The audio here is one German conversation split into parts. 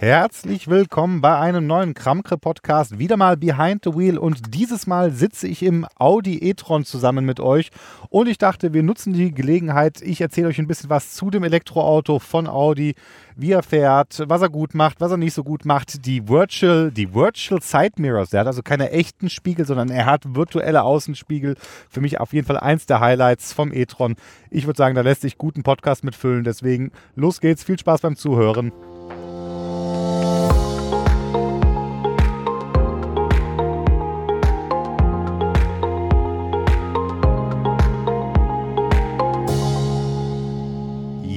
Herzlich willkommen bei einem neuen Kramkre-Podcast. Wieder mal Behind the Wheel und dieses Mal sitze ich im Audi e-tron zusammen mit euch und ich dachte, wir nutzen die Gelegenheit. Ich erzähle euch ein bisschen was zu dem Elektroauto von Audi, wie er fährt, was er gut macht, was er nicht so gut macht. Die Virtual, die Virtual Side Mirrors, der hat also keine echten Spiegel, sondern er hat virtuelle Außenspiegel. Für mich auf jeden Fall eins der Highlights vom e-tron. Ich würde sagen, da lässt sich guten Podcast mitfüllen. Deswegen los geht's, viel Spaß beim Zuhören.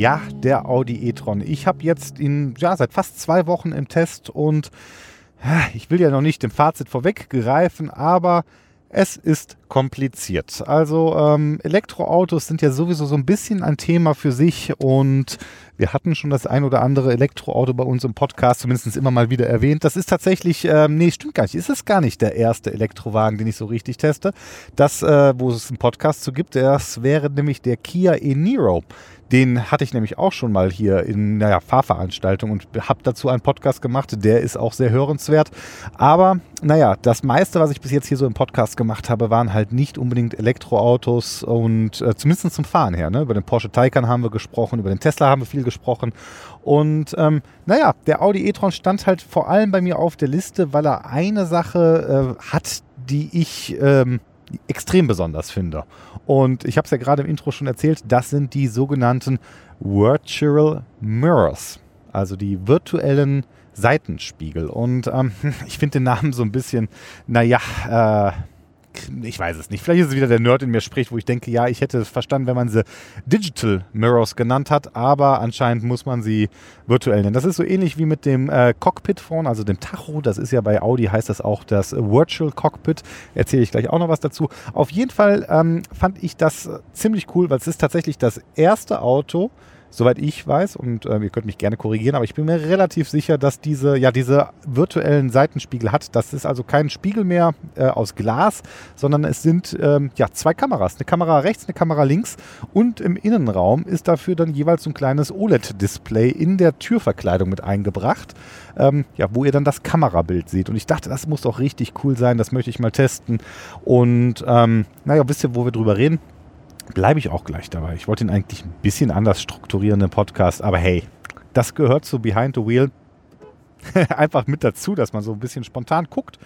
Ja, der Audi e-tron. Ich habe jetzt ihn ja, seit fast zwei Wochen im Test und ich will ja noch nicht dem Fazit vorweggreifen, aber es ist kompliziert. Also ähm, Elektroautos sind ja sowieso so ein bisschen ein Thema für sich und wir hatten schon das ein oder andere Elektroauto bei uns im Podcast zumindest immer mal wieder erwähnt. Das ist tatsächlich, ähm, nee, stimmt gar nicht. Ist es gar nicht der erste Elektrowagen, den ich so richtig teste. Das, äh, wo es einen Podcast zu gibt, das wäre nämlich der Kia e-Niro. Den hatte ich nämlich auch schon mal hier in naja, Fahrveranstaltung und habe dazu einen Podcast gemacht. Der ist auch sehr hörenswert. Aber naja, das meiste, was ich bis jetzt hier so im Podcast gemacht habe, waren halt nicht unbedingt Elektroautos und äh, zumindest zum Fahren her. Ne? Über den Porsche Taycan haben wir gesprochen, über den Tesla haben wir viel gesprochen. Und ähm, naja, der Audi e-tron stand halt vor allem bei mir auf der Liste, weil er eine Sache äh, hat, die ich... Ähm, extrem besonders finde. Und ich habe es ja gerade im Intro schon erzählt, das sind die sogenannten Virtual Mirrors, also die virtuellen Seitenspiegel. Und ähm, ich finde den Namen so ein bisschen, naja, äh, ich weiß es nicht. Vielleicht ist es wieder der Nerd in mir spricht, wo ich denke, ja, ich hätte verstanden, wenn man sie Digital Mirrors genannt hat, aber anscheinend muss man sie virtuell nennen. Das ist so ähnlich wie mit dem äh, Cockpit vorne, also dem Tacho. Das ist ja bei Audi, heißt das auch das Virtual Cockpit. Erzähle ich gleich auch noch was dazu. Auf jeden Fall ähm, fand ich das ziemlich cool, weil es ist tatsächlich das erste Auto, soweit ich weiß, und äh, ihr könnt mich gerne korrigieren, aber ich bin mir relativ sicher, dass diese, ja, diese virtuellen Seitenspiegel hat. Das ist also kein Spiegel mehr äh, aus Glas, sondern es sind ähm, ja, zwei Kameras. Eine Kamera rechts, eine Kamera links und im Innenraum ist dafür dann jeweils so ein kleines OLED-Display in der Türverkleidung mit eingebracht, ähm, ja, wo ihr dann das Kamerabild seht. Und ich dachte, das muss doch richtig cool sein, das möchte ich mal testen. Und ähm, naja, wisst ihr, wo wir drüber reden? Bleibe ich auch gleich dabei. Ich wollte ihn eigentlich ein bisschen anders strukturieren, den Podcast, aber hey, das gehört zu Behind the Wheel einfach mit dazu, dass man so ein bisschen spontan guckt,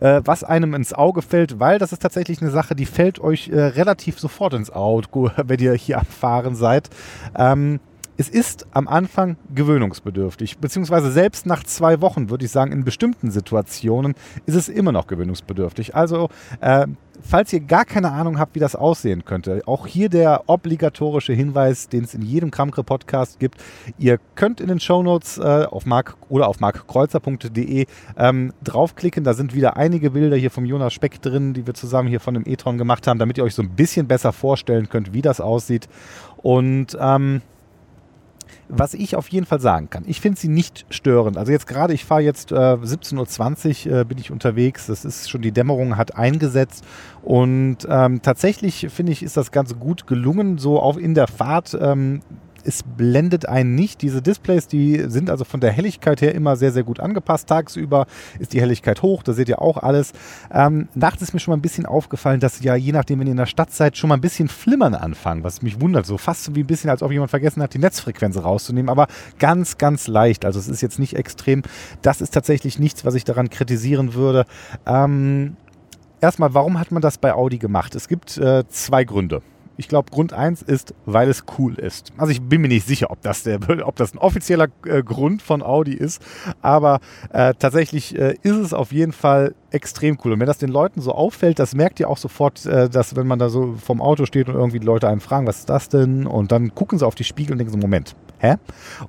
äh, was einem ins Auge fällt, weil das ist tatsächlich eine Sache, die fällt euch äh, relativ sofort ins Auge, wenn ihr hier am Fahren seid. Ähm, es ist am Anfang gewöhnungsbedürftig, beziehungsweise selbst nach zwei Wochen, würde ich sagen, in bestimmten Situationen ist es immer noch gewöhnungsbedürftig. Also, äh, falls ihr gar keine Ahnung habt, wie das aussehen könnte, auch hier der obligatorische Hinweis, den es in jedem Kramkre-Podcast gibt. Ihr könnt in den Shownotes äh, auf mark oder auf markkreuzer.de ähm, draufklicken. Da sind wieder einige Bilder hier vom Jonas Speck drin, die wir zusammen hier von dem e-tron gemacht haben, damit ihr euch so ein bisschen besser vorstellen könnt, wie das aussieht. Und ähm, was ich auf jeden Fall sagen kann, ich finde sie nicht störend. Also jetzt gerade, ich fahre jetzt äh, 17.20 Uhr äh, bin ich unterwegs. Das ist schon die Dämmerung hat eingesetzt. Und ähm, tatsächlich finde ich, ist das Ganze gut gelungen, so auch in der Fahrt. Ähm, es blendet einen nicht. Diese Displays, die sind also von der Helligkeit her immer sehr, sehr gut angepasst. Tagsüber ist die Helligkeit hoch, da seht ihr auch alles. Ähm, nachts ist mir schon mal ein bisschen aufgefallen, dass ja je nachdem, wenn ihr in der Stadt seid, schon mal ein bisschen flimmern anfangen, was mich wundert. So fast so wie ein bisschen, als ob jemand vergessen hat, die Netzfrequenz rauszunehmen, aber ganz, ganz leicht. Also es ist jetzt nicht extrem. Das ist tatsächlich nichts, was ich daran kritisieren würde. Ähm, erstmal, warum hat man das bei Audi gemacht? Es gibt äh, zwei Gründe. Ich glaube, Grund 1 ist, weil es cool ist. Also ich bin mir nicht sicher, ob das, der, ob das ein offizieller äh, Grund von Audi ist, aber äh, tatsächlich äh, ist es auf jeden Fall extrem cool. Und wenn das den Leuten so auffällt, das merkt ihr auch sofort, äh, dass wenn man da so vom Auto steht und irgendwie die Leute einen fragen, was ist das denn? Und dann gucken sie auf die Spiegel und denken so, Moment, hä?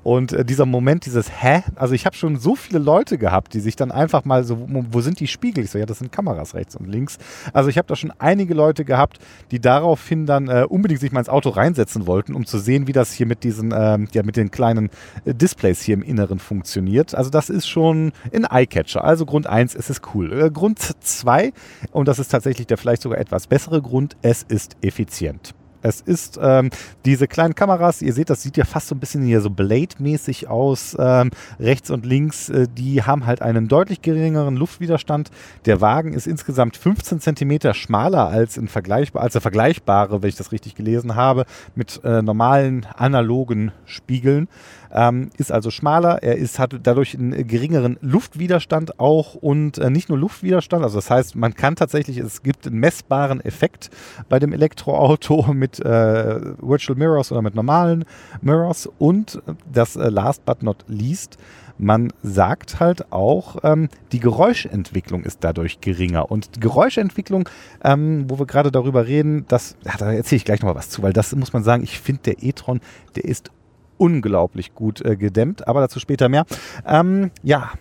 Und äh, dieser Moment, dieses hä? Also ich habe schon so viele Leute gehabt, die sich dann einfach mal so, wo, sind die Spiegel? Ich so, ja, das sind Kameras rechts und links. Also ich habe da schon einige Leute gehabt, die daraufhin dann äh, unbedingt sich mal ins Auto reinsetzen wollten, um zu sehen, wie das hier mit diesen, ähm, ja, mit den kleinen äh, Displays hier im Inneren funktioniert. Also das ist schon ein Eyecatcher. Also Grund 1, es ist cool. Äh, Grund 2, und das ist tatsächlich der vielleicht sogar etwas bessere Grund, es ist effizient. Es ist ähm, diese kleinen Kameras, ihr seht, das sieht ja fast so ein bisschen hier so Blade-mäßig aus, ähm, rechts und links, äh, die haben halt einen deutlich geringeren Luftwiderstand. Der Wagen ist insgesamt 15 Zentimeter schmaler als, in vergleichbar, als der vergleichbare, wenn ich das richtig gelesen habe, mit äh, normalen analogen Spiegeln. Ähm, ist also schmaler, er ist, hat dadurch einen geringeren Luftwiderstand auch und äh, nicht nur Luftwiderstand, also das heißt, man kann tatsächlich, es gibt einen messbaren Effekt bei dem Elektroauto mit äh, Virtual Mirrors oder mit normalen Mirrors und das äh, last but not least, man sagt halt auch, ähm, die Geräuschentwicklung ist dadurch geringer. Und Geräuschentwicklung, ähm, wo wir gerade darüber reden, das, ja, da erzähle ich gleich nochmal was zu, weil das muss man sagen, ich finde, der e-tron, der ist unglaublich gut äh, gedämmt, aber dazu später mehr. Ähm, ja,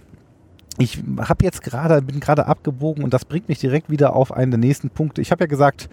ich habe jetzt gerade, bin gerade abgebogen und das bringt mich direkt wieder auf einen der nächsten Punkte. Ich habe ja gesagt,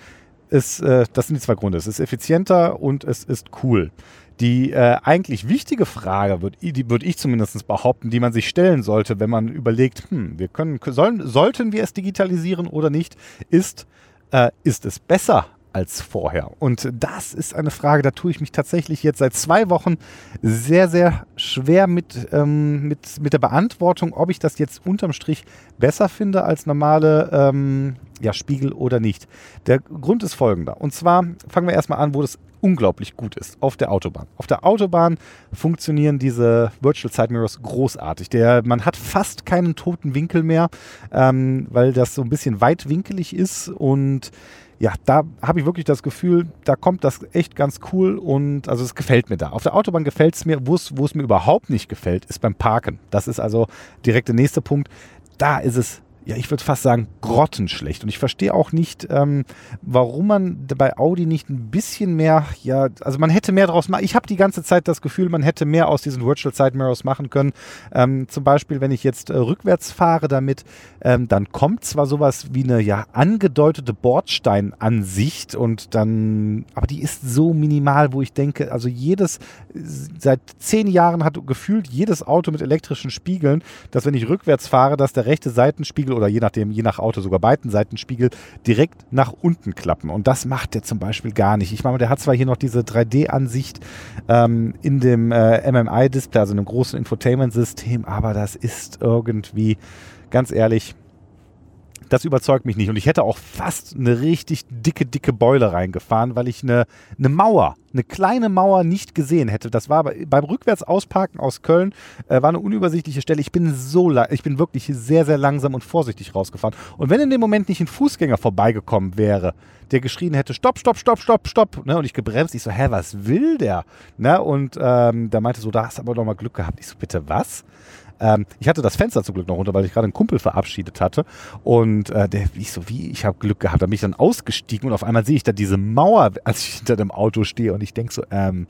es, äh, das sind die zwei Gründe. Es ist effizienter und es ist cool. Die äh, eigentlich wichtige Frage, würde würd ich zumindest behaupten, die man sich stellen sollte, wenn man überlegt, hm, wir können, sollen, sollten wir es digitalisieren oder nicht, ist, äh, ist es besser als vorher? Und das ist eine Frage, da tue ich mich tatsächlich jetzt seit zwei Wochen sehr, sehr schwer mit, ähm, mit, mit der Beantwortung, ob ich das jetzt unterm Strich besser finde als normale ähm, ja, Spiegel oder nicht. Der Grund ist folgender. Und zwar fangen wir erstmal an, wo das unglaublich gut ist, auf der Autobahn. Auf der Autobahn funktionieren diese Virtual Side Mirrors großartig. Der, man hat fast keinen toten Winkel mehr, ähm, weil das so ein bisschen weitwinkelig ist und ja, da habe ich wirklich das Gefühl, da kommt das echt ganz cool und also es gefällt mir da. Auf der Autobahn gefällt es mir, wo es mir überhaupt nicht gefällt, ist beim Parken. Das ist also direkt der nächste Punkt. Da ist es ja, ich würde fast sagen, grottenschlecht. Und ich verstehe auch nicht, ähm, warum man bei Audi nicht ein bisschen mehr, ja, also man hätte mehr draus machen. Ich habe die ganze Zeit das Gefühl, man hätte mehr aus diesen Virtual Side Mirrors machen können. Ähm, zum Beispiel, wenn ich jetzt äh, rückwärts fahre damit, ähm, dann kommt zwar sowas wie eine ja angedeutete Bordsteinansicht und dann, aber die ist so minimal, wo ich denke, also jedes, seit zehn Jahren hat gefühlt jedes Auto mit elektrischen Spiegeln, dass wenn ich rückwärts fahre, dass der rechte Seitenspiegel Seitenspiegel oder je nachdem, je nach Auto sogar beiden Seitenspiegel direkt nach unten klappen. Und das macht der zum Beispiel gar nicht. Ich meine, der hat zwar hier noch diese 3D-Ansicht ähm, in dem äh, MMI-Display, also in einem großen Infotainment-System, aber das ist irgendwie, ganz ehrlich, das überzeugt mich nicht. Und ich hätte auch fast eine richtig dicke, dicke Beule reingefahren, weil ich eine, eine Mauer, eine kleine Mauer nicht gesehen hätte. Das war bei, beim Rückwärtsausparken aus Köln, äh, war eine unübersichtliche Stelle. Ich bin so, ich bin wirklich sehr, sehr langsam und vorsichtig rausgefahren. Und wenn in dem Moment nicht ein Fußgänger vorbeigekommen wäre, der geschrien hätte, stopp, stopp, stopp, stopp, stopp, ne, und ich gebremst, ich so, hä, was will der? Ne, und ähm, der meinte so, da hast du aber doch mal Glück gehabt. Ich so, bitte was? Ähm, ich hatte das Fenster zum Glück noch runter, weil ich gerade einen Kumpel verabschiedet hatte. Und äh, der, ich so, wie, ich habe Glück gehabt. Da bin ich dann ausgestiegen und auf einmal sehe ich da diese Mauer, als ich hinter dem Auto stehe. Und ich denke so, ähm,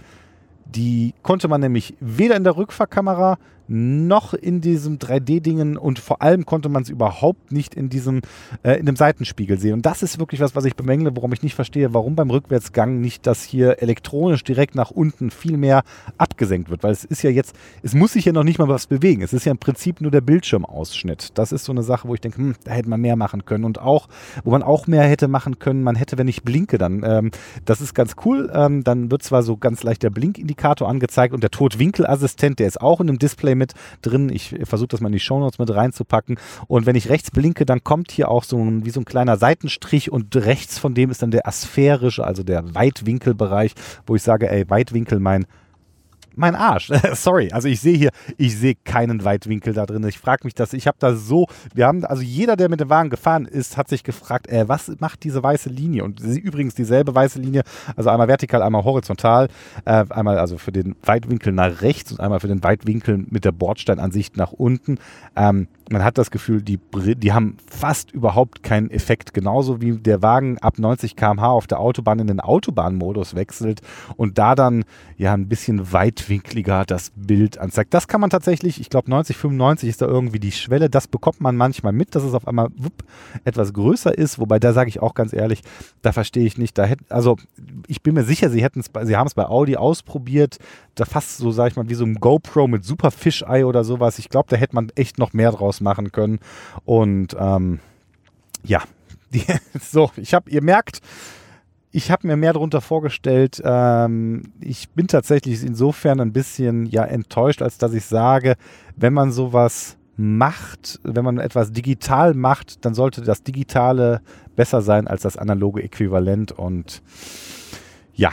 die konnte man nämlich weder in der Rückfahrkamera noch in diesem 3D-Dingen und vor allem konnte man es überhaupt nicht in diesem äh, in dem Seitenspiegel sehen. Und das ist wirklich was, was ich bemängle, warum ich nicht verstehe, warum beim Rückwärtsgang nicht das hier elektronisch direkt nach unten viel mehr abgesenkt wird. Weil es ist ja jetzt, es muss sich ja noch nicht mal was bewegen. Es ist ja im Prinzip nur der Bildschirmausschnitt. Das ist so eine Sache, wo ich denke, hm, da hätte man mehr machen können. Und auch, wo man auch mehr hätte machen können, man hätte, wenn ich blinke, dann, ähm, das ist ganz cool, ähm, dann wird zwar so ganz leicht der Blinkindikator angezeigt und der Totwinkelassistent, der ist auch in dem Display mit drin. Ich versuche das mal in die Shownotes mit reinzupacken. Und wenn ich rechts blinke, dann kommt hier auch so ein, wie so ein kleiner Seitenstrich und rechts von dem ist dann der asphärische, also der Weitwinkelbereich, wo ich sage, ey, Weitwinkel, mein mein Arsch. Sorry, also ich sehe hier, ich sehe keinen Weitwinkel da drin. Ich frage mich das, ich habe da so, wir haben, also jeder, der mit dem Wagen gefahren ist, hat sich gefragt, äh, was macht diese weiße Linie? Und sie, übrigens dieselbe weiße Linie, also einmal vertikal, einmal horizontal, äh, einmal also für den Weitwinkel nach rechts und einmal für den Weitwinkel mit der Bordsteinansicht nach unten. Ähm, man hat das Gefühl, die, die haben fast überhaupt keinen Effekt. Genauso wie der Wagen ab 90 km/h auf der Autobahn in den Autobahnmodus wechselt und da dann ja ein bisschen weitwinkliger das Bild anzeigt. Das kann man tatsächlich, ich glaube 90, 95 ist da irgendwie die Schwelle. Das bekommt man manchmal mit, dass es auf einmal wupp, etwas größer ist. Wobei da sage ich auch ganz ehrlich, da verstehe ich nicht. Da hätten, also ich bin mir sicher, sie hätten sie haben es bei Audi ausprobiert. Da fast so, sage ich mal, wie so ein GoPro mit super Fischei oder sowas. Ich glaube, da hätte man echt noch mehr draus machen können. Und ähm, ja, so, ich habe, ihr merkt, ich habe mir mehr darunter vorgestellt. Ähm, ich bin tatsächlich insofern ein bisschen ja enttäuscht, als dass ich sage, wenn man sowas macht, wenn man etwas digital macht, dann sollte das Digitale besser sein als das analoge Äquivalent. Und ja,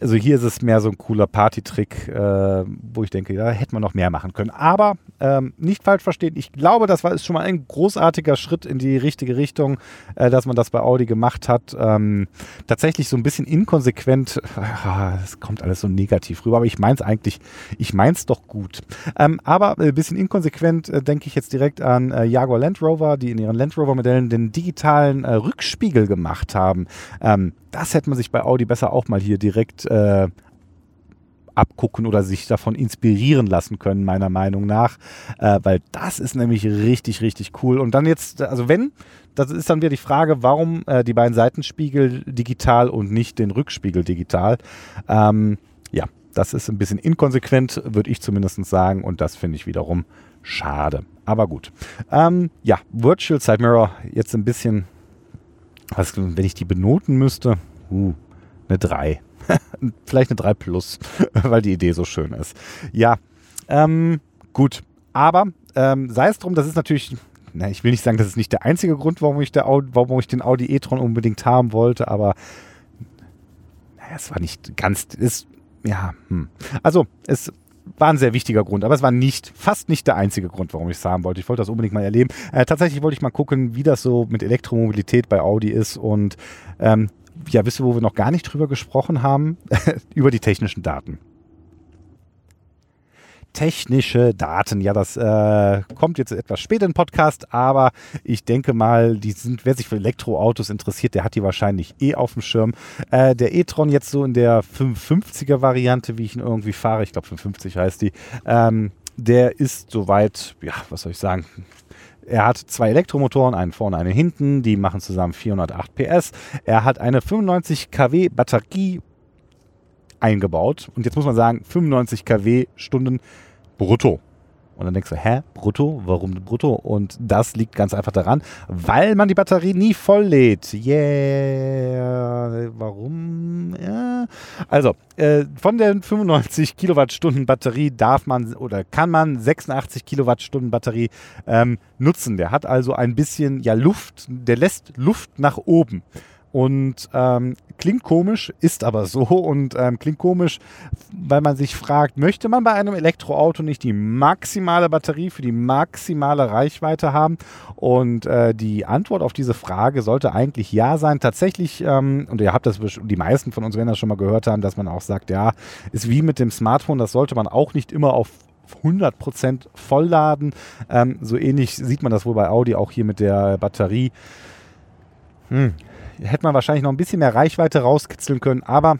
also hier ist es mehr so ein cooler Partytrick, äh, wo ich denke, da hätte man noch mehr machen können. Aber ähm, nicht falsch verstehen, ich glaube, das war ist schon mal ein großartiger Schritt in die richtige Richtung, äh, dass man das bei Audi gemacht hat. Ähm, tatsächlich so ein bisschen inkonsequent, es kommt alles so negativ rüber, aber ich meine es eigentlich, ich meine es doch gut. Ähm, aber ein bisschen inkonsequent äh, denke ich jetzt direkt an äh, Jaguar Land Rover, die in ihren Land Rover Modellen den digitalen äh, Rückspiegel gemacht haben. Das hätte man sich bei Audi besser auch mal hier direkt äh, abgucken oder sich davon inspirieren lassen können, meiner Meinung nach. Äh, weil das ist nämlich richtig, richtig cool. Und dann jetzt, also wenn, das ist dann wieder die Frage, warum äh, die beiden Seitenspiegel digital und nicht den Rückspiegel digital. Ähm, ja, das ist ein bisschen inkonsequent, würde ich zumindest sagen. Und das finde ich wiederum schade. Aber gut. Ähm, ja, Virtual Side Mirror jetzt ein bisschen was, wenn ich die benoten müsste, uh, eine 3. Vielleicht eine 3 plus, weil die Idee so schön ist. Ja, ähm, gut. Aber ähm, sei es drum, das ist natürlich, na, ich will nicht sagen, das ist nicht der einzige Grund, warum ich, der warum ich den Audi e-tron unbedingt haben wollte, aber es war nicht ganz, ist, ja, hm. Also, es war ein sehr wichtiger Grund, aber es war nicht, fast nicht der einzige Grund, warum ich es haben wollte. Ich wollte das unbedingt mal erleben. Äh, tatsächlich wollte ich mal gucken, wie das so mit Elektromobilität bei Audi ist und ähm, ja, wisst ihr, wo wir noch gar nicht drüber gesprochen haben? Über die technischen Daten technische Daten. Ja, das äh, kommt jetzt etwas später im Podcast, aber ich denke mal, die sind, wer sich für Elektroautos interessiert, der hat die wahrscheinlich eh auf dem Schirm. Äh, der e-tron jetzt so in der 550er Variante, wie ich ihn irgendwie fahre, ich glaube 550 heißt die, ähm, der ist soweit, ja, was soll ich sagen, er hat zwei Elektromotoren, einen vorne, einen hinten, die machen zusammen 408 PS. Er hat eine 95 kW Batterie eingebaut. Und jetzt muss man sagen, 95 kW Stunden brutto. Und dann denkst du, hä, brutto? Warum brutto? Und das liegt ganz einfach daran, weil man die Batterie nie voll lädt. Yeah. Warum? Ja. Also, äh, von den 95 Kilowattstunden Batterie darf man oder kann man 86 Kilowattstunden Batterie ähm, nutzen. Der hat also ein bisschen ja Luft, der lässt Luft nach oben. Und ähm, klingt komisch, ist aber so und ähm, klingt komisch, weil man sich fragt, möchte man bei einem Elektroauto nicht die maximale Batterie für die maximale Reichweite haben? Und äh, die Antwort auf diese Frage sollte eigentlich ja sein. Tatsächlich, ähm, und ihr habt das, die meisten von uns werden das schon mal gehört haben, dass man auch sagt, ja, ist wie mit dem Smartphone, das sollte man auch nicht immer auf 100% vollladen. Ähm, so ähnlich sieht man das wohl bei Audi auch hier mit der Batterie. Hm hätte man wahrscheinlich noch ein bisschen mehr Reichweite rauskitzeln können, aber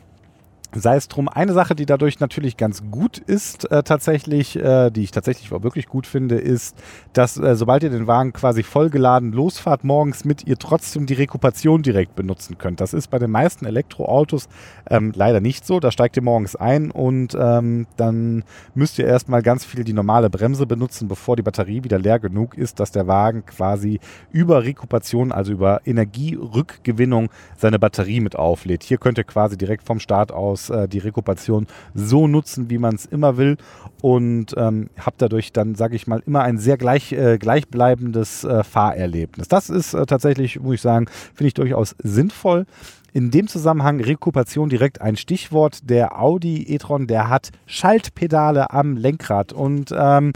sei es drum. Eine Sache, die dadurch natürlich ganz gut ist, äh, tatsächlich, äh, die ich tatsächlich auch wirklich gut finde, ist, dass äh, sobald ihr den Wagen quasi vollgeladen losfahrt morgens mit, ihr trotzdem die Rekupation direkt benutzen könnt. Das ist bei den meisten Elektroautos ähm, leider nicht so. Da steigt ihr morgens ein und ähm, dann müsst ihr erstmal ganz viel die normale Bremse benutzen, bevor die Batterie wieder leer genug ist, dass der Wagen quasi über Rekupation, also über Energierückgewinnung, seine Batterie mit auflädt. Hier könnt ihr quasi direkt vom Start aus äh, die Rekupation so nutzen, wie man es immer will und ähm, habe dadurch dann, sage ich mal, immer ein sehr gleich, äh, gleichbleibendes äh, Fahrerlebnis. Das ist äh, tatsächlich, muss ich sagen, finde ich durchaus sinnvoll. In dem Zusammenhang Rekupation direkt ein Stichwort. Der Audi e-tron, der hat Schaltpedale am Lenkrad und ähm,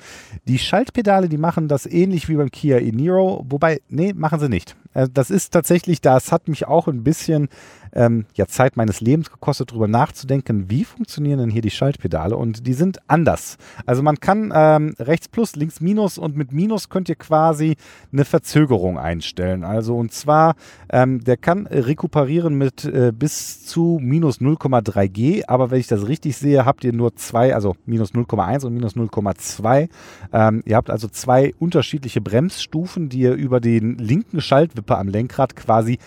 die Schaltpedale, die machen das ähnlich wie beim Kia e-Niro, wobei, nee, machen sie nicht. Äh, das ist tatsächlich, das hat mich auch ein bisschen ähm, ja, Zeit meines Lebens gekostet, darüber nachzudenken, wie funktionieren denn hier die Schaltpedale und die sind anders. Also man kann ähm, rechts plus, links minus und mit minus könnt ihr quasi eine Verzögerung einstellen. Also und zwar, ähm, der kann rekuperieren mit äh, bis zu minus 0,3 G, aber wenn ich das richtig sehe, habt ihr nur zwei, also minus 0,1 und minus 0,2. Ähm, ihr habt also zwei unterschiedliche Bremsstufen, die ihr über den linken Schaltwipper am Lenkrad quasi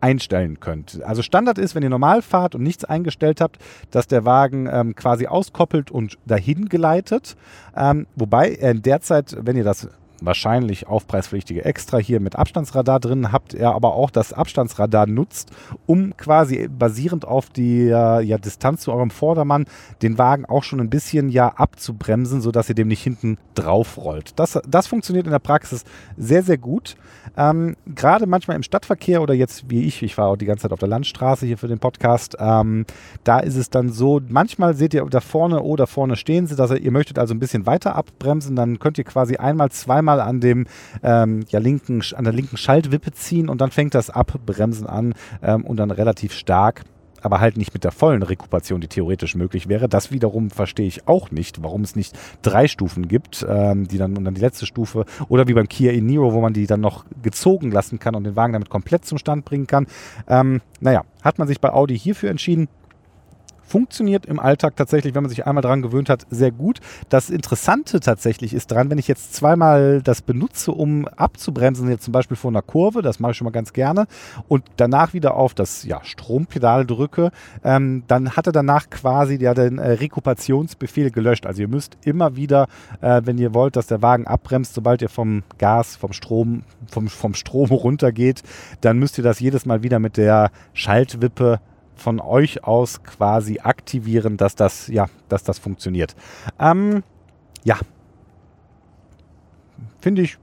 einstellen könnt. Also Standard ist, wenn ihr normal fahrt und nichts eingestellt habt, dass der Wagen ähm, quasi auskoppelt und dahin geleitet. Ähm, wobei er derzeit, wenn ihr das wahrscheinlich aufpreispflichtige Extra hier mit Abstandsradar drin, habt ihr aber auch das Abstandsradar nutzt, um quasi basierend auf äh, ja, Distanz zu eurem Vordermann den Wagen auch schon ein bisschen ja abzubremsen, sodass ihr dem nicht hinten drauf rollt. Das, das funktioniert in der Praxis sehr, sehr gut. Ähm, Gerade manchmal im Stadtverkehr oder jetzt wie ich, ich war auch die ganze Zeit auf der Landstraße hier für den Podcast, ähm, da ist es dann so, manchmal seht ihr da vorne, oh, da vorne stehen sie, dass ihr, ihr möchtet also ein bisschen weiter abbremsen, dann könnt ihr quasi einmal, zweimal an dem ähm, ja, linken, an der linken Schaltwippe ziehen und dann fängt das Abbremsen an ähm, und dann relativ stark aber halt nicht mit der vollen Rekuperation, die theoretisch möglich wäre. Das wiederum verstehe ich auch nicht, warum es nicht drei Stufen gibt, ähm, die dann und dann die letzte Stufe oder wie beim Kia e-Niro, wo man die dann noch gezogen lassen kann und den Wagen damit komplett zum Stand bringen kann. Ähm, naja, hat man sich bei Audi hierfür entschieden funktioniert im Alltag tatsächlich, wenn man sich einmal daran gewöhnt hat, sehr gut. Das Interessante tatsächlich ist dran, wenn ich jetzt zweimal das benutze, um abzubremsen, jetzt zum Beispiel vor einer Kurve, das mache ich schon mal ganz gerne, und danach wieder auf das ja, Strompedal drücke, ähm, dann hat er danach quasi ja, den äh, Rekupationsbefehl gelöscht. Also ihr müsst immer wieder, äh, wenn ihr wollt, dass der Wagen abbremst, sobald ihr vom Gas, vom Strom, vom, vom Strom runtergeht, dann müsst ihr das jedes Mal wieder mit der Schaltwippe von euch aus quasi aktivieren, dass das, ja, dass das funktioniert. Ähm, ja. Finde ich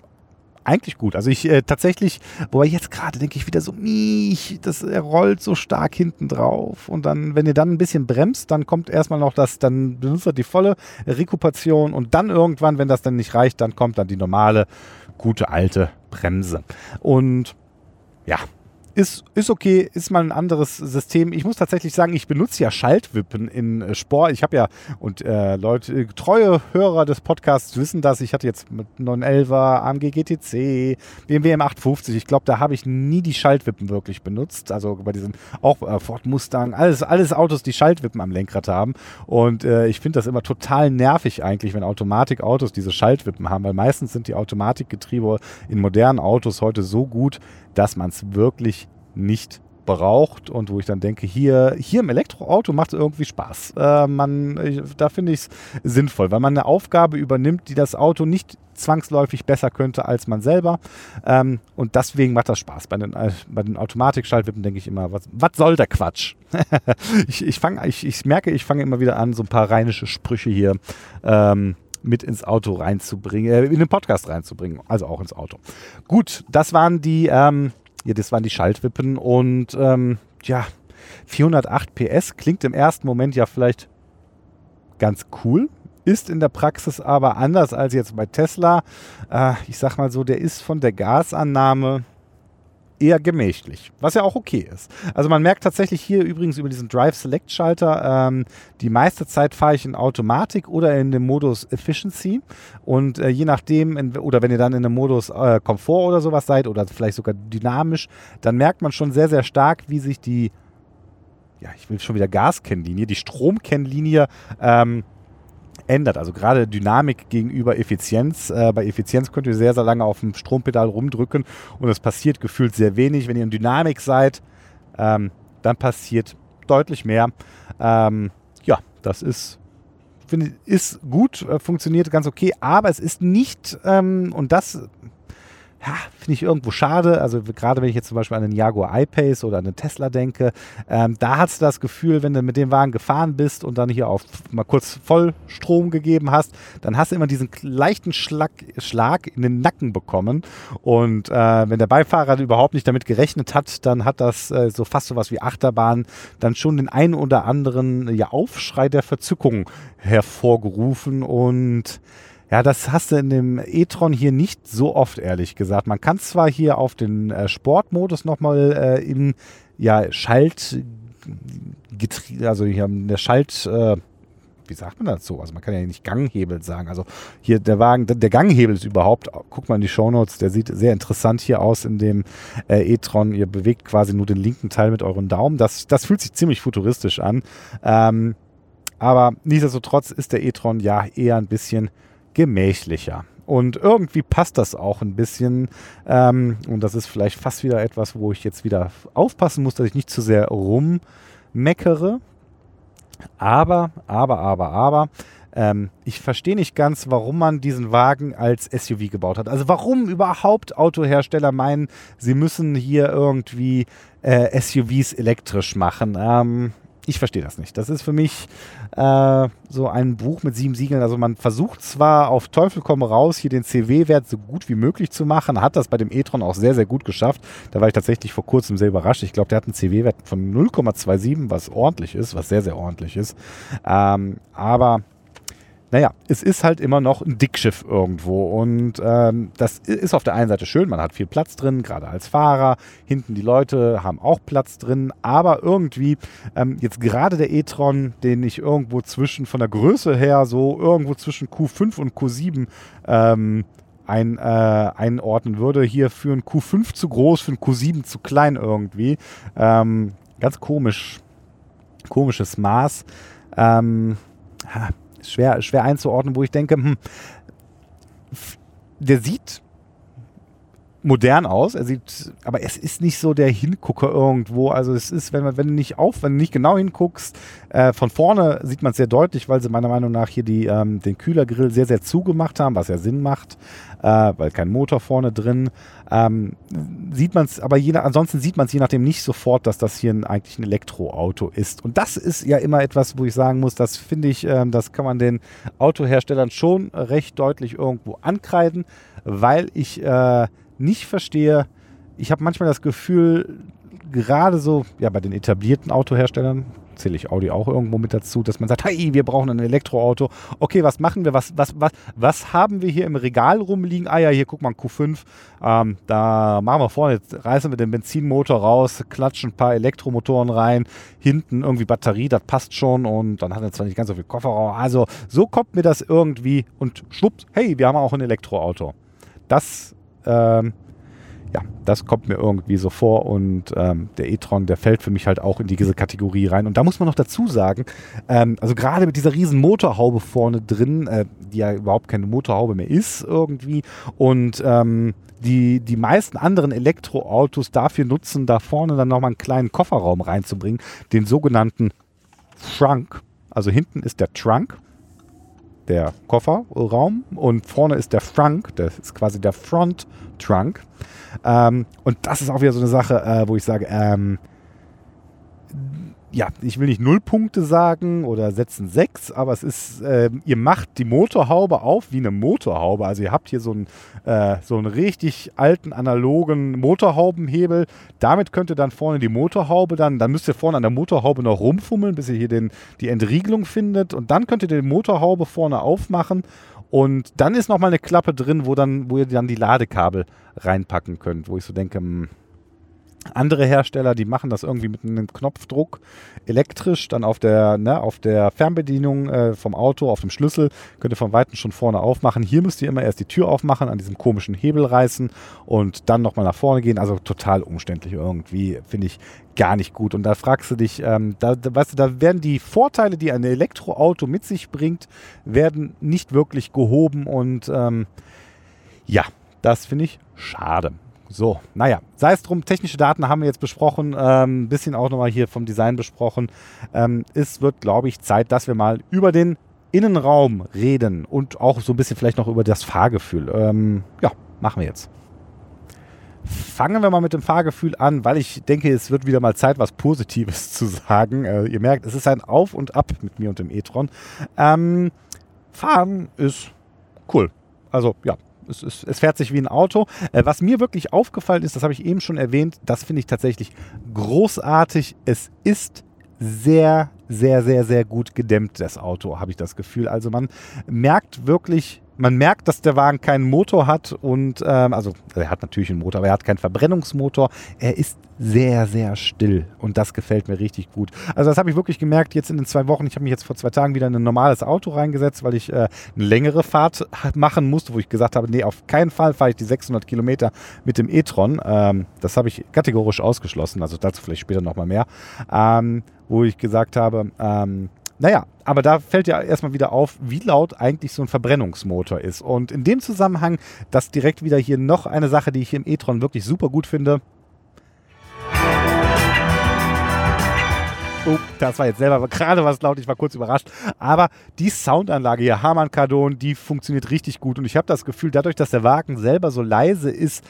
eigentlich gut. Also ich äh, tatsächlich, wobei jetzt gerade denke ich wieder so, mich, das rollt so stark hinten drauf. Und dann, wenn ihr dann ein bisschen bremst, dann kommt erstmal noch das, dann benutzt ihr die volle Rekupation und dann irgendwann, wenn das dann nicht reicht, dann kommt dann die normale, gute alte Bremse. Und ja, ist, ist okay, ist mal ein anderes System. Ich muss tatsächlich sagen, ich benutze ja Schaltwippen in äh, Sport. Ich habe ja, und äh, Leute, äh, treue Hörer des Podcasts wissen das, ich hatte jetzt mit 911er, AMG GTC, BMW M850, ich glaube, da habe ich nie die Schaltwippen wirklich benutzt. Also bei diesem, auch äh, Ford Mustang, alles, alles Autos, die Schaltwippen am Lenkrad haben. Und äh, ich finde das immer total nervig eigentlich, wenn Automatikautos diese Schaltwippen haben, weil meistens sind die Automatikgetriebe in modernen Autos heute so gut, dass man es wirklich nicht braucht und wo ich dann denke, hier, hier im Elektroauto macht es irgendwie Spaß. Äh, man, ich, da finde ich es sinnvoll, weil man eine Aufgabe übernimmt, die das Auto nicht zwangsläufig besser könnte als man selber. Ähm, und deswegen macht das Spaß. Bei den, äh, bei den Automatikschaltwippen denke ich immer, was, was soll der Quatsch? ich, ich, fang, ich, ich merke, ich fange immer wieder an, so ein paar rheinische Sprüche hier ähm, mit ins Auto reinzubringen, äh, in den Podcast reinzubringen, also auch ins Auto. Gut, das waren die, ähm, ja, das waren die Schaltwippen und ähm, ja, 408 PS klingt im ersten Moment ja vielleicht ganz cool, ist in der Praxis aber anders als jetzt bei Tesla. Äh, ich sag mal so, der ist von der Gasannahme eher gemächlich, was ja auch okay ist. Also man merkt tatsächlich hier übrigens über diesen Drive Select Schalter, ähm, die meiste Zeit fahre ich in Automatik oder in dem Modus Efficiency und äh, je nachdem, in, oder wenn ihr dann in dem Modus äh, Komfort oder sowas seid oder vielleicht sogar dynamisch, dann merkt man schon sehr, sehr stark, wie sich die, ja, ich will schon wieder Gaskennlinie, die Stromkennlinie ähm, ändert. Also gerade Dynamik gegenüber Effizienz. Äh, bei Effizienz könnt ihr sehr, sehr lange auf dem Strompedal rumdrücken und es passiert gefühlt sehr wenig. Wenn ihr in Dynamik seid, ähm, dann passiert deutlich mehr. Ähm, ja, das ist finde ist gut, äh, funktioniert ganz okay, aber es ist nicht, ähm, und das ja, finde ich irgendwo schade. Also gerade wenn ich jetzt zum Beispiel an den Jaguar I-Pace oder an den Tesla denke, ähm, da hast du das Gefühl, wenn du mit dem Wagen gefahren bist und dann hier auf mal kurz Vollstrom gegeben hast, dann hast du immer diesen leichten Schlag, Schlag in den Nacken bekommen. Und äh, wenn der Beifahrer überhaupt nicht damit gerechnet hat, dann hat das äh, so fast so was wie Achterbahn dann schon den einen oder anderen ja, Aufschrei der Verzückung hervorgerufen und ja, das hast du in dem e-tron hier nicht so oft, ehrlich gesagt. Man kann zwar hier auf den äh, Sportmodus nochmal äh, im ja, Schalt, also hier in der Schalt, äh, wie sagt man dazu? Also man kann ja nicht Ganghebel sagen. Also hier der Wagen, der Ganghebel ist überhaupt, guck mal in die Shownotes, der sieht sehr interessant hier aus in dem äh, e-tron. Ihr bewegt quasi nur den linken Teil mit euren Daumen. Das, das fühlt sich ziemlich futuristisch an. Ähm, aber nichtsdestotrotz ist der e-tron ja eher ein bisschen gemächlicher. Und irgendwie passt das auch ein bisschen. Ähm, und das ist vielleicht fast wieder etwas, wo ich jetzt wieder aufpassen muss, dass ich nicht zu sehr rummeckere. Aber, aber, aber, aber, ähm, ich verstehe nicht ganz, warum man diesen Wagen als SUV gebaut hat. Also warum überhaupt Autohersteller meinen, sie müssen hier irgendwie äh, SUVs elektrisch machen. Ähm, ich verstehe das nicht. Das ist für mich äh, so ein Buch mit sieben Siegeln. Also man versucht zwar auf Teufel komm raus, hier den CW-Wert so gut wie möglich zu machen, hat das bei dem e-tron auch sehr, sehr gut geschafft. Da war ich tatsächlich vor kurzem sehr überrascht. Ich glaube, der hat einen CW-Wert von 0,27, was ordentlich ist, was sehr, sehr ordentlich ist. Ähm, aber naja, es ist halt immer noch ein Dickschiff irgendwo. Und ähm, das ist auf der einen Seite schön, man hat viel Platz drin, gerade als Fahrer. Hinten die Leute haben auch Platz drin. Aber irgendwie, ähm, jetzt gerade der e-tron, den ich irgendwo zwischen, von der Größe her, so irgendwo zwischen Q5 und Q7 ähm, ein, äh, einordnen würde. Hier für ein Q5 zu groß, für ein Q7 zu klein irgendwie. Ähm, ganz komisch. Komisches Maß. Ähm, schwer, schwer einzuordnen, wo ich denke, hm, der sieht modern aus. Er sieht, aber es ist nicht so der Hingucker irgendwo. Also es ist, wenn, wenn du nicht auf, wenn du nicht genau hinguckst, äh, von vorne sieht man es sehr deutlich, weil sie meiner Meinung nach hier die, ähm, den Kühlergrill sehr, sehr zugemacht haben, was ja Sinn macht, äh, weil kein Motor vorne drin. Ähm, sieht man es, aber je, ansonsten sieht man es je nachdem nicht sofort, dass das hier ein, eigentlich ein Elektroauto ist. Und das ist ja immer etwas, wo ich sagen muss, das finde ich, ähm, das kann man den Autoherstellern schon recht deutlich irgendwo ankreiden, weil ich äh, nicht verstehe, ich habe manchmal das Gefühl, gerade so, ja, bei den etablierten Autoherstellern, zähle ich Audi auch irgendwo mit dazu, dass man sagt, hey, wir brauchen ein Elektroauto. Okay, was machen wir? Was, was, was, was haben wir hier im Regal rumliegen? Ah ja, hier guck mal, Q5. Ähm, da machen wir vorne, jetzt reißen wir den Benzinmotor raus, klatschen ein paar Elektromotoren rein, hinten irgendwie Batterie, das passt schon und dann hat er zwar nicht ganz so viel Kofferraum. Also so kommt mir das irgendwie und schwupps, hey, wir haben auch ein Elektroauto. Das ähm, ja, das kommt mir irgendwie so vor und ähm, der e-tron, der fällt für mich halt auch in diese Kategorie rein. Und da muss man noch dazu sagen, ähm, also gerade mit dieser riesen Motorhaube vorne drin, äh, die ja überhaupt keine Motorhaube mehr ist irgendwie und ähm, die, die meisten anderen Elektroautos dafür nutzen, da vorne dann nochmal einen kleinen Kofferraum reinzubringen, den sogenannten Trunk. Also hinten ist der Trunk der Kofferraum und vorne ist der Frunk, das ist quasi der Front Trunk. Ähm, und das ist auch wieder so eine Sache, äh, wo ich sage, ähm, ja, ich will nicht null Punkte sagen oder setzen sechs, aber es ist, äh, ihr macht die Motorhaube auf wie eine Motorhaube. Also ihr habt hier so einen, äh, so einen richtig alten analogen Motorhaubenhebel. Damit könnt ihr dann vorne die Motorhaube dann, dann müsst ihr vorne an der Motorhaube noch rumfummeln, bis ihr hier den, die Entriegelung findet. Und dann könnt ihr die Motorhaube vorne aufmachen und dann ist nochmal eine Klappe drin, wo, dann, wo ihr dann die Ladekabel reinpacken könnt, wo ich so denke, mh, hm, andere Hersteller, die machen das irgendwie mit einem Knopfdruck elektrisch, dann auf der, ne, auf der Fernbedienung äh, vom Auto, auf dem Schlüssel, könnt ihr von Weitem schon vorne aufmachen. Hier müsst ihr immer erst die Tür aufmachen, an diesem komischen Hebel reißen und dann nochmal nach vorne gehen. Also total umständlich irgendwie, finde ich gar nicht gut. Und da fragst du dich, ähm, da, da, weißt du, da werden die Vorteile, die ein Elektroauto mit sich bringt, werden nicht wirklich gehoben und ähm, ja, das finde ich schade. So, naja, sei es drum, technische Daten haben wir jetzt besprochen, ein ähm, bisschen auch nochmal hier vom Design besprochen. Ähm, es wird, glaube ich, Zeit, dass wir mal über den Innenraum reden und auch so ein bisschen vielleicht noch über das Fahrgefühl. Ähm, ja, machen wir jetzt. Fangen wir mal mit dem Fahrgefühl an, weil ich denke, es wird wieder mal Zeit, was Positives zu sagen. Äh, ihr merkt, es ist ein Auf und Ab mit mir und dem e-tron. Ähm, Fahren ist cool. Also ja, es, es, es, fährt sich wie ein Auto. Äh, was mir wirklich aufgefallen ist, das habe ich eben schon erwähnt, das finde ich tatsächlich großartig. Es ist sehr, sehr, sehr, sehr gut gedämmt, das Auto, habe ich das Gefühl. Also man merkt wirklich man merkt, dass der Wagen keinen Motor hat und ähm, also er hat natürlich einen Motor, aber er hat keinen Verbrennungsmotor. Er ist sehr, sehr still und das gefällt mir richtig gut. Also das habe ich wirklich gemerkt jetzt in den zwei Wochen. Ich habe mich jetzt vor zwei Tagen wieder in ein normales Auto reingesetzt, weil ich äh, eine längere Fahrt machen musste, wo ich gesagt habe, nee, auf keinen Fall fahre ich die 600 Kilometer mit dem e-tron. Ähm, das habe ich kategorisch ausgeschlossen, also dazu vielleicht später nochmal mehr. Ähm, wo ich gesagt habe, ähm, naja, aber da fällt ja erstmal wieder auf, wie laut eigentlich so ein Verbrennungsmotor ist. Und in dem Zusammenhang, das direkt wieder hier noch eine Sache, die ich im e-tron wirklich super gut finde. Oh, das war jetzt selber gerade was laut, ich war kurz überrascht. Aber die Soundanlage hier, Harman Kardon, die funktioniert richtig gut. Und ich habe das Gefühl, dadurch, dass der Wagen selber so leise ist,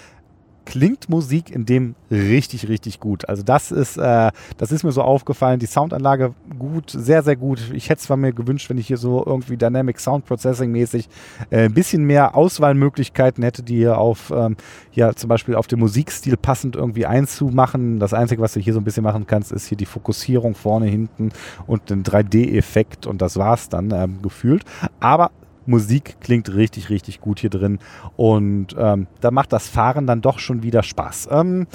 klingt Musik in dem richtig, richtig gut. Also das ist, äh, das ist mir so aufgefallen. Die Soundanlage gut, sehr, sehr gut. Ich hätte zwar mir gewünscht, wenn ich hier so irgendwie Dynamic Sound Processing mäßig äh, ein bisschen mehr Auswahlmöglichkeiten hätte, die hier auf, ähm, ja, zum Beispiel auf den Musikstil passend irgendwie einzumachen. Das Einzige, was du hier so ein bisschen machen kannst, ist hier die Fokussierung vorne, hinten und den 3D-Effekt und das war's dann ähm, gefühlt. Aber Musik klingt richtig, richtig gut hier drin. Und ähm, da macht das Fahren dann doch schon wieder Spaß. Ähm,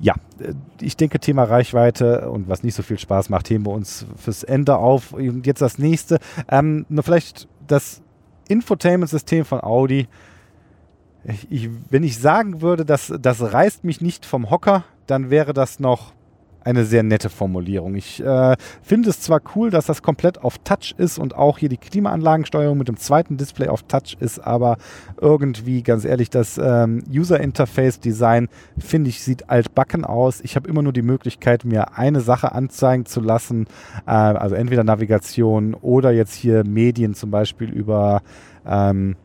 ja, äh, ich denke, Thema Reichweite und was nicht so viel Spaß macht, heben wir uns fürs Ende auf. Und jetzt das nächste. Ähm, nur vielleicht das Infotainment-System von Audi. Ich, wenn ich sagen würde, dass das reißt mich nicht vom Hocker, dann wäre das noch eine sehr nette Formulierung. Ich äh, finde es zwar cool, dass das komplett auf Touch ist und auch hier die Klimaanlagensteuerung mit dem zweiten Display auf Touch ist, aber irgendwie, ganz ehrlich, das ähm, User Interface Design finde ich sieht altbacken aus. Ich habe immer nur die Möglichkeit, mir eine Sache anzeigen zu lassen, äh, also entweder Navigation oder jetzt hier Medien zum Beispiel über ähm,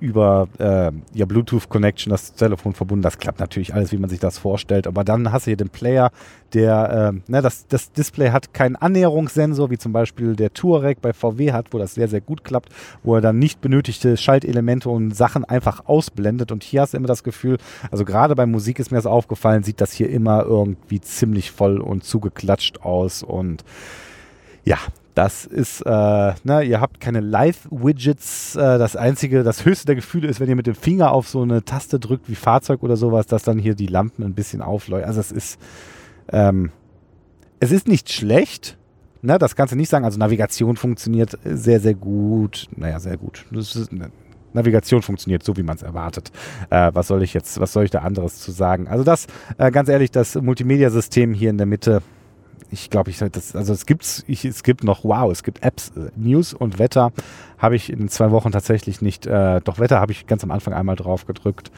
über äh, ja, Bluetooth-Connection das Telefon verbunden. Das klappt natürlich alles, wie man sich das vorstellt. Aber dann hast du hier den Player, der, äh, ne, das, das Display hat keinen Annäherungssensor, wie zum Beispiel der Touareg bei VW hat, wo das sehr, sehr gut klappt, wo er dann nicht benötigte Schaltelemente und Sachen einfach ausblendet. Und hier hast du immer das Gefühl, also gerade bei Musik ist mir das aufgefallen, sieht das hier immer irgendwie ziemlich voll und zugeklatscht aus und ja, das ist, äh, ne, ihr habt keine Live-Widgets. Äh, das einzige, das höchste der Gefühle ist, wenn ihr mit dem Finger auf so eine Taste drückt wie Fahrzeug oder sowas, dass dann hier die Lampen ein bisschen aufleuchten. Also es ist, ähm, es ist nicht schlecht. Ne, das kannst du nicht sagen. Also Navigation funktioniert sehr, sehr gut. Naja, sehr gut. Ne, Navigation funktioniert so, wie man es erwartet. Äh, was soll ich jetzt, was soll ich da anderes zu sagen? Also das, äh, ganz ehrlich, das Multimedia-System hier in der Mitte, ich glaube, ich das, also es gibt ich, es gibt noch, wow, es gibt Apps, äh, News und Wetter habe ich in zwei Wochen tatsächlich nicht, äh, doch Wetter habe ich ganz am Anfang einmal drauf gedrückt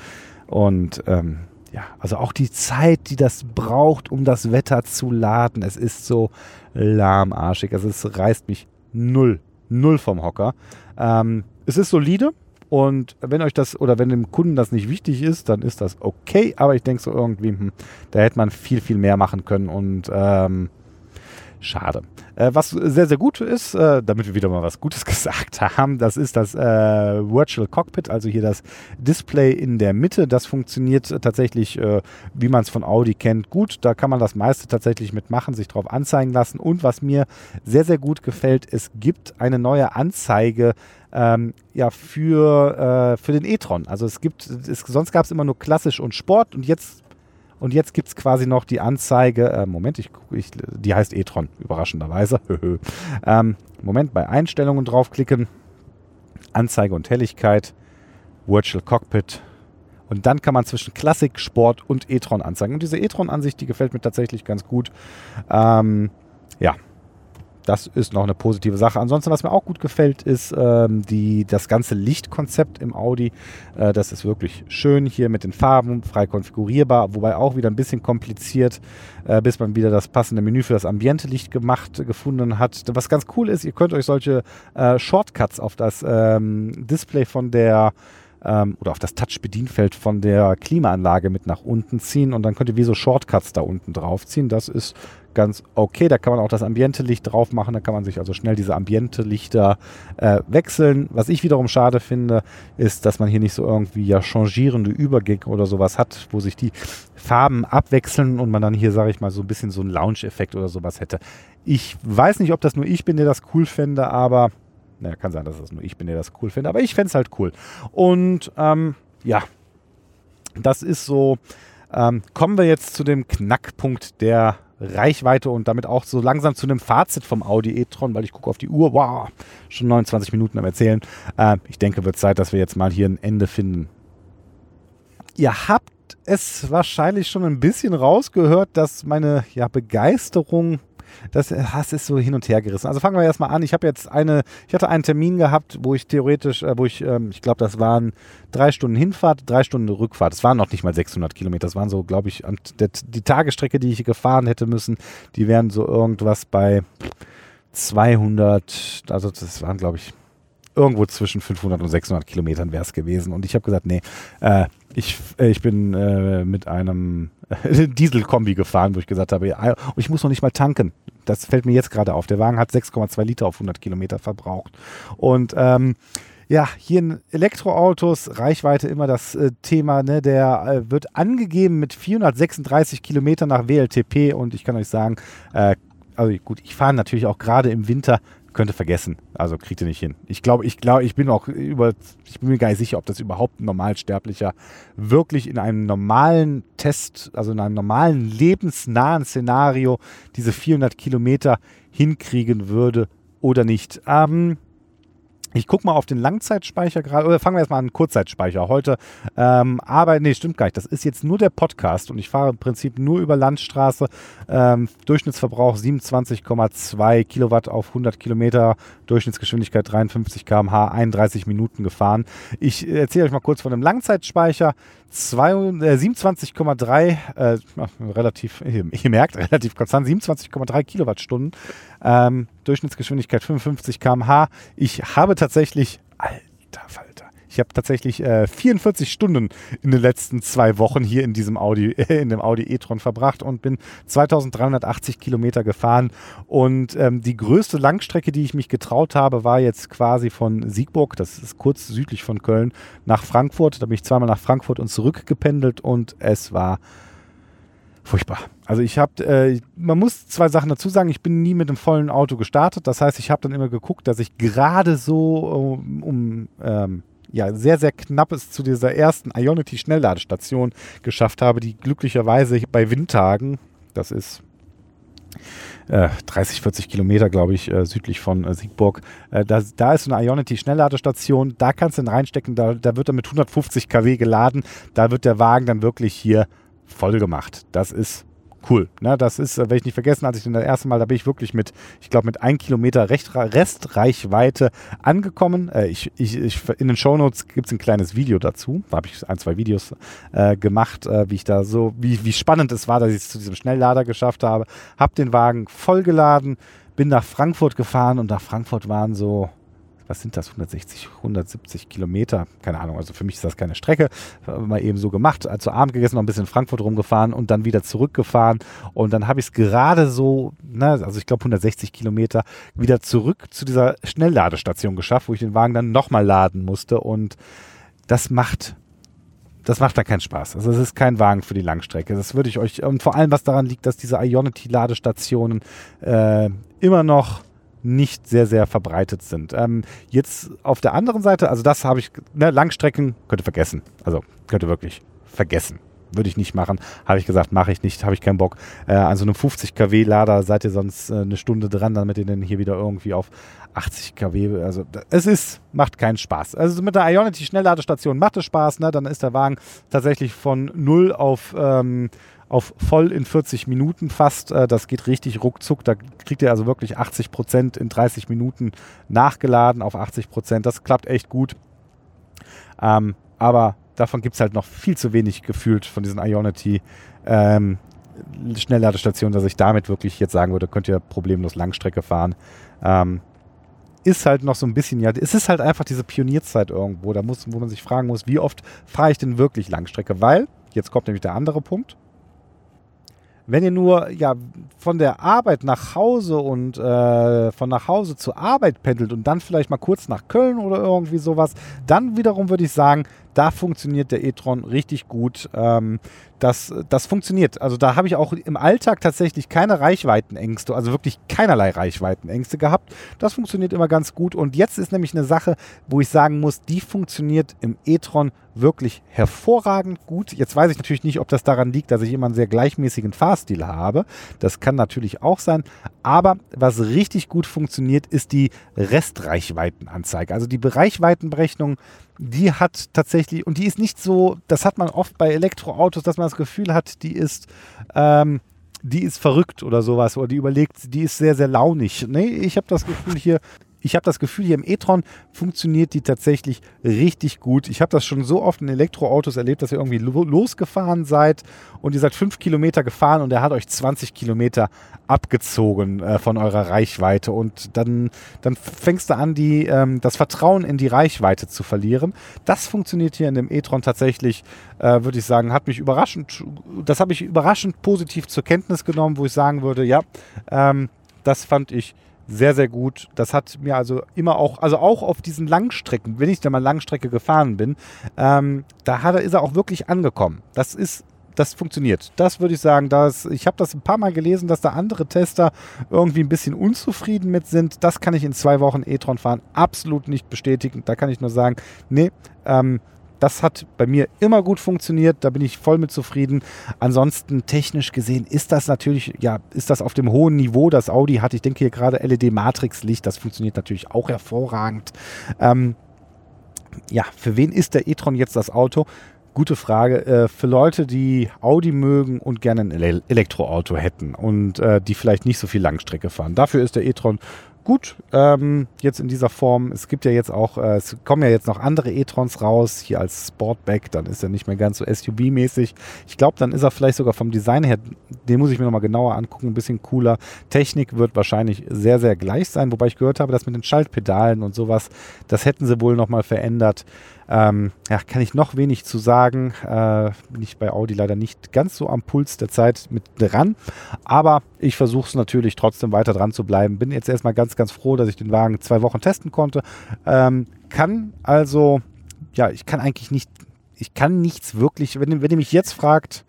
und ähm, ja, also auch die Zeit, die das braucht, um das Wetter zu laden, es ist so lahmarschig, also es reißt mich null, null vom Hocker. Ähm, es ist solide, und wenn euch das oder wenn dem Kunden das nicht wichtig ist, dann ist das okay. Aber ich denke so irgendwie, hm, da hätte man viel, viel mehr machen können. Und ähm, Schade. Äh, was sehr, sehr gut ist, äh, damit wir wieder mal was Gutes gesagt haben, das ist das äh, Virtual Cockpit, also hier das Display in der Mitte. Das funktioniert tatsächlich, äh, wie man es von Audi kennt, gut. Da kann man das meiste tatsächlich mitmachen, sich drauf anzeigen lassen. Und was mir sehr, sehr gut gefällt, es gibt eine neue Anzeige ähm, ja, für, äh, für den e-tron. Also es gibt, es, sonst gab es immer nur klassisch und Sport und jetzt und jetzt gibt es quasi noch die Anzeige, äh, Moment, ich, ich, die heißt e-tron, überraschenderweise. ähm, Moment, bei Einstellungen draufklicken, Anzeige und Helligkeit, Virtual Cockpit. Und dann kann man zwischen Klassik, Sport und e-tron anzeigen. Und diese e-tron-Ansicht, die gefällt mir tatsächlich ganz gut. Ähm, ja, das ist noch eine positive Sache. Ansonsten, was mir auch gut gefällt, ist ähm, die, das ganze Lichtkonzept im Audi. Äh, das ist wirklich schön hier mit den Farben, frei konfigurierbar, wobei auch wieder ein bisschen kompliziert, äh, bis man wieder das passende Menü für das Ambiente-Licht gemacht, gefunden hat. Was ganz cool ist, ihr könnt euch solche äh, Shortcuts auf das ähm, Display von der ähm, oder auf das Touch-Bedienfeld von der Klimaanlage mit nach unten ziehen und dann könnt ihr wie so Shortcuts da unten drauf ziehen. Das ist ganz okay. Da kann man auch das Ambiente-Licht drauf machen. Da kann man sich also schnell diese Ambiente-Lichter äh, wechseln. Was ich wiederum schade finde, ist, dass man hier nicht so irgendwie ja changierende Übergänge oder sowas hat, wo sich die Farben abwechseln und man dann hier, sage ich mal, so ein bisschen so einen Lounge-Effekt oder sowas hätte. Ich weiß nicht, ob das nur ich bin, der das cool fände, aber naja, kann sein, dass das nur ich bin, der das cool finde, aber ich fände es halt cool. Und ähm, ja, das ist so. Ähm, kommen wir jetzt zu dem Knackpunkt der Reichweite und damit auch so langsam zu einem Fazit vom Audi e-tron, weil ich gucke auf die Uhr, wow, schon 29 Minuten am Erzählen. Äh, ich denke, wird Zeit, dass wir jetzt mal hier ein Ende finden. Ihr habt es wahrscheinlich schon ein bisschen rausgehört, dass meine ja, Begeisterung das Hass ist so hin und her gerissen. Also fangen wir erstmal an. Ich habe jetzt eine, ich hatte einen Termin gehabt, wo ich theoretisch, äh, wo ich, ähm, ich glaube, das waren drei Stunden Hinfahrt, drei Stunden Rückfahrt. Das waren noch nicht mal 600 Kilometer. Das waren so, glaube ich, der, die Tagesstrecke, die ich gefahren hätte müssen, die wären so irgendwas bei 200, also das waren, glaube ich, irgendwo zwischen 500 und 600 Kilometern wäre es gewesen. Und ich habe gesagt, nee, äh, ich, äh, ich bin äh, mit einem Dieselkombi gefahren, wo ich gesagt habe, ja, und ich muss noch nicht mal tanken. Das fällt mir jetzt gerade auf. Der Wagen hat 6,2 Liter auf 100 Kilometer verbraucht. Und ähm, ja, hier in Elektroautos, Reichweite immer das äh, Thema, ne, der äh, wird angegeben mit 436 Kilometern nach WLTP und ich kann euch sagen, äh, also gut, ich fahre natürlich auch gerade im Winter könnte vergessen. Also kriegt ihr nicht hin. Ich glaube, ich glaube, ich bin auch über, ich bin mir gar nicht sicher, ob das überhaupt ein Normalsterblicher wirklich in einem normalen Test, also in einem normalen lebensnahen Szenario diese 400 Kilometer hinkriegen würde oder nicht. Ähm, ich gucke mal auf den Langzeitspeicher gerade, oder fangen wir erstmal an, Kurzzeitspeicher. Heute ähm, aber, nee, stimmt gar nicht. Das ist jetzt nur der Podcast und ich fahre im Prinzip nur über Landstraße. Ähm, Durchschnittsverbrauch 27,2 Kilowatt auf 100 Kilometer, Durchschnittsgeschwindigkeit 53 km/h, 31 Minuten gefahren. Ich erzähle euch mal kurz von dem Langzeitspeicher. äh, 27,3, äh, relativ, ihr merkt, relativ konstant, 27,3 Kilowattstunden. Ähm, Durchschnittsgeschwindigkeit 55 km/h. Ich habe tatsächlich, alter Falter, ich habe tatsächlich äh, 44 Stunden in den letzten zwei Wochen hier in diesem Audi, äh, in dem Audi e-tron verbracht und bin 2380 Kilometer gefahren. Und ähm, die größte Langstrecke, die ich mich getraut habe, war jetzt quasi von Siegburg, das ist kurz südlich von Köln, nach Frankfurt. Da bin ich zweimal nach Frankfurt und zurück gependelt und es war furchtbar. Also ich habe, äh, man muss zwei Sachen dazu sagen, ich bin nie mit einem vollen Auto gestartet. Das heißt, ich habe dann immer geguckt, dass ich gerade so um, um ähm, ja, sehr, sehr knapp es zu dieser ersten Ionity-Schnellladestation geschafft habe, die glücklicherweise bei Windtagen, das ist äh, 30, 40 Kilometer, glaube ich, äh, südlich von äh, Siegburg. Äh, da, da, ist so eine Ionity-Schnellladestation, da kannst du ihn reinstecken, da, da wird er mit 150 kW geladen, da wird der Wagen dann wirklich hier voll gemacht. Das ist cool. Ne? Das ist, äh, werde ich nicht vergessen, als ich das erste Mal, da bin ich wirklich mit, ich glaube, mit ein Kilometer Restreichweite angekommen. Äh, ich, ich, ich, in den Shownotes gibt es ein kleines Video dazu. Da habe ich ein, zwei Videos äh, gemacht, äh, wie ich da so, wie, wie spannend es war, dass ich es zu diesem Schnelllader geschafft habe. Habe den Wagen vollgeladen, bin nach Frankfurt gefahren und nach Frankfurt waren so was sind das, 160, 170 Kilometer, keine Ahnung, also für mich ist das keine Strecke, mal eben so gemacht, zu Abend gegessen, noch ein bisschen in Frankfurt rumgefahren und dann wieder zurückgefahren. Und dann habe ich es gerade so, ne, also ich glaube 160 Kilometer, wieder zurück zu dieser Schnellladestation geschafft, wo ich den Wagen dann nochmal laden musste. Und das macht das macht da keinen Spaß. Also es ist kein Wagen für die Langstrecke. Das würde ich euch, und vor allem was daran liegt, dass diese Ionity-Ladestationen äh, immer noch nicht sehr, sehr verbreitet sind. Ähm, jetzt auf der anderen Seite, also das habe ich, ne, Langstrecken könnt ihr vergessen. Also könnt ihr wirklich vergessen. Würde ich nicht machen. Habe ich gesagt, mache ich nicht, habe ich keinen Bock. Äh, an so einem 50 kW Lader seid ihr sonst äh, eine Stunde dran, damit ihr dann hier wieder irgendwie auf 80 kW, also es ist, macht keinen Spaß. Also mit der Ionity Schnellladestation macht es Spaß, ne? dann ist der Wagen tatsächlich von 0 auf ähm, auf voll in 40 Minuten fast. Äh, das geht richtig ruckzuck. Da kriegt ihr also wirklich 80 Prozent in 30 Minuten nachgeladen auf 80 Prozent. Das klappt echt gut. Ähm, aber davon gibt es halt noch viel zu wenig gefühlt von diesen Ionity ähm, Schnellladestationen, dass ich damit wirklich jetzt sagen würde, könnt ihr problemlos Langstrecke fahren. Ähm, ist halt noch so ein bisschen, ja, es ist halt einfach diese Pionierzeit irgendwo, da muss, wo man sich fragen muss, wie oft fahre ich denn wirklich Langstrecke? Weil, jetzt kommt nämlich der andere Punkt, wenn ihr nur ja von der Arbeit nach Hause und äh, von nach Hause zur Arbeit pendelt und dann vielleicht mal kurz nach Köln oder irgendwie sowas, dann wiederum würde ich sagen, da funktioniert der e-tron richtig gut. Ähm, das, das funktioniert. Also da habe ich auch im Alltag tatsächlich keine Reichweitenängste, also wirklich keinerlei Reichweitenängste gehabt. Das funktioniert immer ganz gut. Und jetzt ist nämlich eine Sache, wo ich sagen muss, die funktioniert im e-tron wirklich hervorragend gut. Jetzt weiß ich natürlich nicht, ob das daran liegt, dass ich immer einen sehr gleichmäßigen Fahrstil habe. Das kann natürlich auch sein. Aber was richtig gut funktioniert, ist die Restreichweitenanzeige. Also die Reichweitenberechnung die hat tatsächlich, und die ist nicht so, das hat man oft bei Elektroautos, dass man das Gefühl hat, die ist, ähm, die ist verrückt oder sowas oder die überlegt, die ist sehr, sehr launig. Nee, ich habe das Gefühl hier, ich habe das Gefühl, hier im e-tron funktioniert die tatsächlich richtig gut. Ich habe das schon so oft in Elektroautos erlebt, dass ihr irgendwie losgefahren seid und ihr seid fünf Kilometer gefahren und er hat euch 20 Kilometer abgezogen äh, von eurer Reichweite. Und dann, dann fängst du an, die, ähm, das Vertrauen in die Reichweite zu verlieren. Das funktioniert hier in dem e-tron tatsächlich, äh, würde ich sagen, hat mich überraschend, das habe ich überraschend positiv zur Kenntnis genommen, wo ich sagen würde, ja, ähm, das fand ich sehr, sehr gut. Das hat mir also immer auch, also auch auf diesen Langstrecken, wenn ich da mal Langstrecke gefahren bin, ähm, da hat ist er auch wirklich angekommen. Das ist das funktioniert. Das würde ich sagen. Dass, ich habe das ein paar Mal gelesen, dass da andere Tester irgendwie ein bisschen unzufrieden mit sind. Das kann ich in zwei Wochen e-tron fahren absolut nicht bestätigen. Da kann ich nur sagen, nee, ähm, das hat bei mir immer gut funktioniert, da bin ich voll mit zufrieden. Ansonsten technisch gesehen ist das natürlich, ja, ist das auf dem hohen Niveau, das Audi hat. Ich denke hier gerade LED-Matrix-Licht, das funktioniert natürlich auch hervorragend. Ähm, ja, für wen ist der e-tron jetzt das Auto? Gute Frage. Äh, für Leute, die Audi mögen und gerne ein Elektroauto hätten und äh, die vielleicht nicht so viel Langstrecke fahren. Dafür ist der e-tron gut, ähm, jetzt in dieser Form. Es gibt ja jetzt auch, äh, es kommen ja jetzt noch andere e-trons raus, hier als Sportback, dann ist er nicht mehr ganz so SUV-mäßig. Ich glaube, dann ist er vielleicht sogar vom Design her, den muss ich mir nochmal genauer angucken, ein bisschen cooler. Technik wird wahrscheinlich sehr, sehr gleich sein, wobei ich gehört habe, dass mit den Schaltpedalen und sowas, das hätten sie wohl nochmal verändert. Ähm, ja, kann ich noch wenig zu sagen. Äh, bin ich bei Audi leider nicht ganz so am Puls der Zeit mit dran. Aber ich versuche es natürlich trotzdem weiter dran zu bleiben. Bin jetzt erstmal ganz, ganz froh, dass ich den Wagen zwei Wochen testen konnte. Ähm, kann also, ja, ich kann eigentlich nicht, ich kann nichts wirklich, wenn, wenn ihr mich jetzt fragt,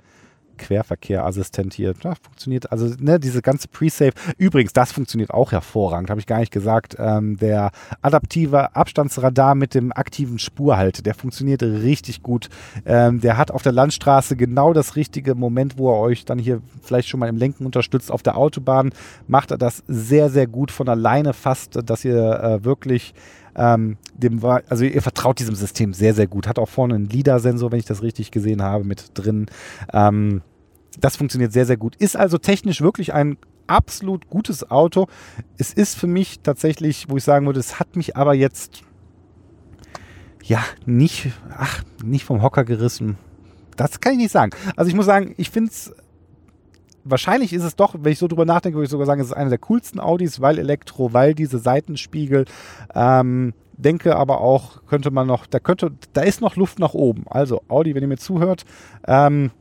Querverkehrassistent hier. Ja, funktioniert, also ne, diese ganze Pre-Save. Übrigens, das funktioniert auch hervorragend, habe ich gar nicht gesagt. Ähm, der adaptive Abstandsradar mit dem aktiven Spurhalt, der funktioniert richtig gut. Ähm, der hat auf der Landstraße genau das richtige Moment, wo er euch dann hier vielleicht schon mal im Lenken unterstützt. Auf der Autobahn macht er das sehr, sehr gut von alleine fast, dass ihr äh, wirklich ähm, dem war, also ihr vertraut diesem System sehr, sehr gut. Hat auch vorne einen LIDAR-Sensor, wenn ich das richtig gesehen habe, mit drin. Ähm, das funktioniert sehr, sehr gut. Ist also technisch wirklich ein absolut gutes Auto. Es ist für mich tatsächlich, wo ich sagen würde, es hat mich aber jetzt ja nicht, ach, nicht vom Hocker gerissen. Das kann ich nicht sagen. Also ich muss sagen, ich finde es wahrscheinlich ist es doch, wenn ich so drüber nachdenke, würde ich sogar sagen, es ist einer der coolsten Audis, weil Elektro, weil diese Seitenspiegel. Ähm, denke aber auch, könnte man noch, da könnte, da ist noch Luft nach oben. Also Audi, wenn ihr mir zuhört, ähm,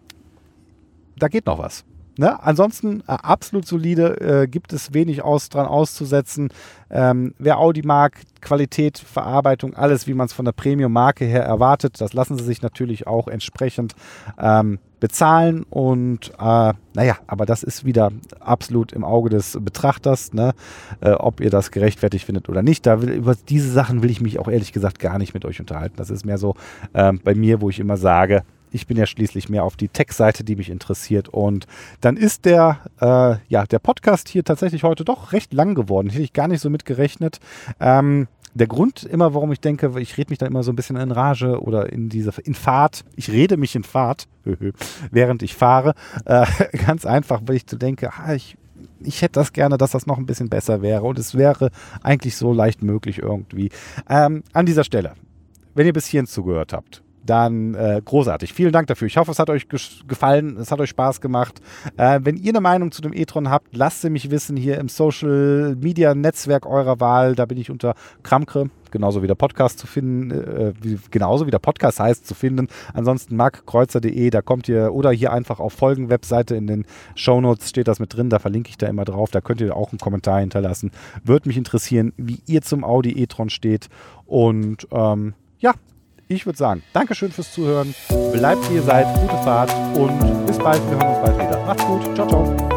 da geht noch was. Ne? Ansonsten äh, absolut solide, äh, gibt es wenig aus, dran auszusetzen. Ähm, wer Audi mag, Qualität, Verarbeitung, alles, wie man es von der Premium-Marke her erwartet, das lassen sie sich natürlich auch entsprechend ähm, bezahlen. Und äh, naja, aber das ist wieder absolut im Auge des Betrachters, ne? äh, ob ihr das gerechtfertigt findet oder nicht. Da will, über diese Sachen will ich mich auch ehrlich gesagt gar nicht mit euch unterhalten. Das ist mehr so äh, bei mir, wo ich immer sage, ich bin ja schließlich mehr auf die Tech-Seite, die mich interessiert. Und dann ist der, äh, ja, der Podcast hier tatsächlich heute doch recht lang geworden. Hätte ich gar nicht so mit gerechnet. Ähm, der Grund immer, warum ich denke, ich rede mich da immer so ein bisschen in Rage oder in diese in Fahrt. Ich rede mich in Fahrt, während ich fahre. Äh, ganz einfach, weil ich so denke, ah, ich, ich hätte das gerne, dass das noch ein bisschen besser wäre. Und es wäre eigentlich so leicht möglich irgendwie. Ähm, an dieser Stelle, wenn ihr bis hierhin zugehört habt, dann äh, großartig. Vielen Dank dafür. Ich hoffe, es hat euch gefallen, es hat euch Spaß gemacht. Äh, wenn ihr eine Meinung zu dem e-tron habt, lasst sie mich wissen hier im Social Media Netzwerk eurer Wahl. Da bin ich unter Kramkre, genauso wie der Podcast zu finden, äh, wie, genauso wie der Podcast heißt, zu finden. Ansonsten markkreuzer.de, da kommt ihr, oder hier einfach auf Folgen-Webseite in den Shownotes steht das mit drin, da verlinke ich da immer drauf. Da könnt ihr auch einen Kommentar hinterlassen. Würde mich interessieren, wie ihr zum Audi e-tron steht. Und ähm, ja, ich würde sagen, Dankeschön fürs Zuhören. Bleibt wie ihr seid, gute Fahrt und bis bald. Wir hören uns bald wieder. Macht's gut. Ciao, ciao.